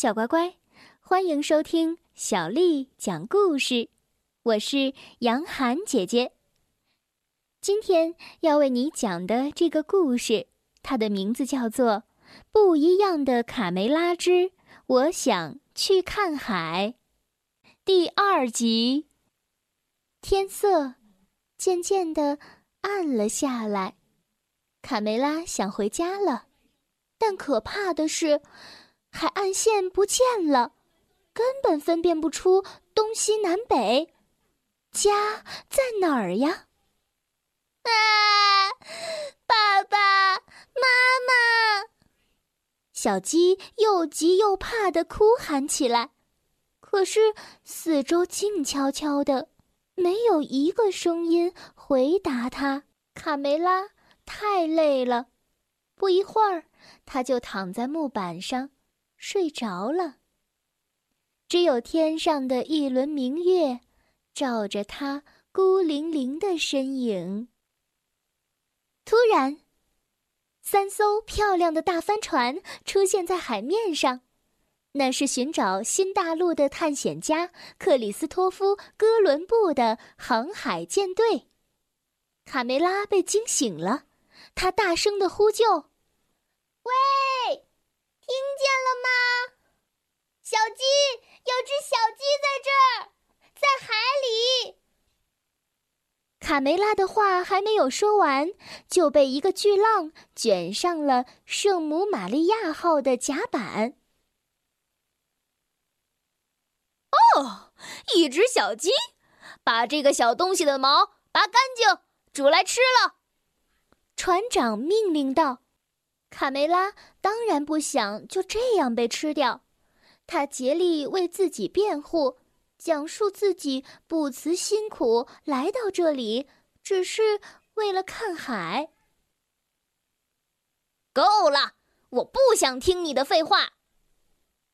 小乖乖，欢迎收听小丽讲故事。我是杨涵姐姐。今天要为你讲的这个故事，它的名字叫做《不一样的卡梅拉之我想去看海》第二集。天色渐渐的暗了下来，卡梅拉想回家了，但可怕的是，海岸线不见了，根本分辨不出东西南北。家在哪儿呀？啊！爸爸妈妈！小鸡又急又怕的哭喊起来。可是四周静悄悄的，没有一个声音回答它。卡梅拉太累了，不一会儿，它就躺在木板上睡着了。只有天上的一轮明月。照着他孤零零的身影。突然，三艘漂亮的大帆船出现在海面上，那是寻找新大陆的探险家克里斯托夫·哥伦布的航海舰队。卡梅拉被惊醒了，他大声的呼救：“，听见了吗？小鸡，有只小鸡在这儿。”在海里，卡梅拉的话还没有说完，就被一个巨浪卷上了圣母玛利亚号的甲板。哦，一只小鸡，把这个小东西的毛拔干净，煮来吃了。船长命令道：“卡梅拉当然不想就这样被吃掉，他竭力为自己辩护。”讲述自己不辞辛苦来到这里，只是为了看海。够了！我不想听你的废话。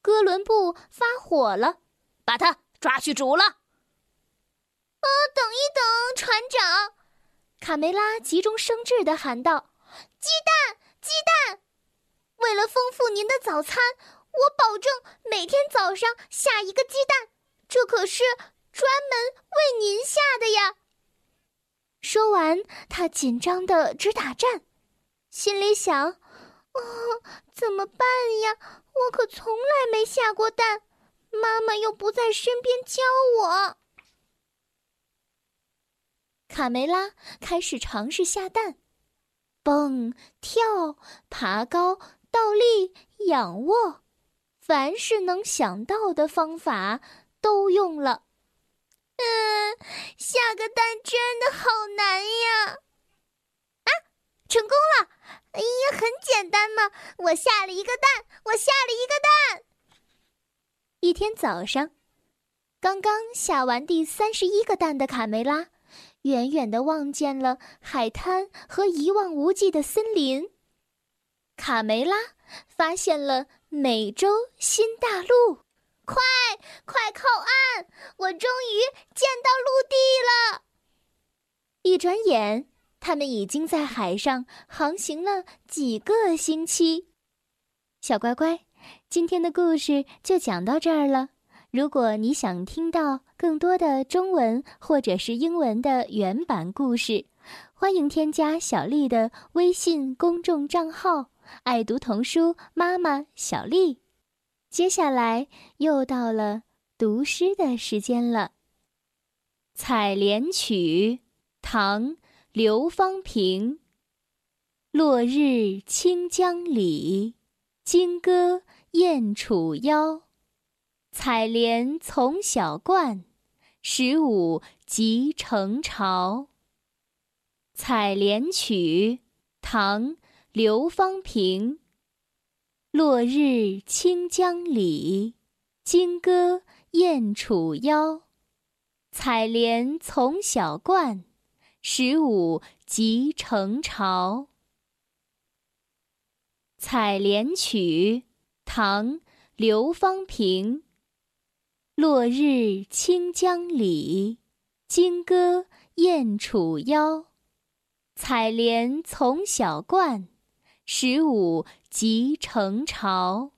哥伦布发火了，把他抓去煮了。啊，等一等，船长！卡梅拉急中生智的喊道：“鸡蛋，鸡蛋！为了丰富您的早餐，我保证每天早上下一个鸡蛋。”这可是专门为您下的呀！说完，他紧张的直打颤，心里想：“哦，怎么办呀？我可从来没下过蛋，妈妈又不在身边教我。”卡梅拉开始尝试下蛋，蹦、跳、爬高、倒立、仰卧，凡是能想到的方法。都用了，嗯，下个蛋真的好难呀！啊，成功了！哎呀，很简单嘛，我下了一个蛋，我下了一个蛋。一天早上，刚刚下完第三十一个蛋的卡梅拉，远远的望见了海滩和一望无际的森林。卡梅拉发现了美洲新大陆。快，快靠岸！我终于见到陆地了。一转眼，他们已经在海上航行了几个星期。小乖乖，今天的故事就讲到这儿了。如果你想听到更多的中文或者是英文的原版故事，欢迎添加小丽的微信公众账号“爱读童书妈妈小丽”。接下来又到了读诗的时间了。《采莲曲》唐·刘方平。落日清江里，金戈燕楚腰。采莲从小惯，十五即成巢。《采莲曲》唐·刘方平。落日清江里，金戈燕楚腰。采莲从小惯，十五即成巢。《采莲曲》唐·刘方平。落日清江里，金戈燕楚腰。采莲从小惯。十五即成巢。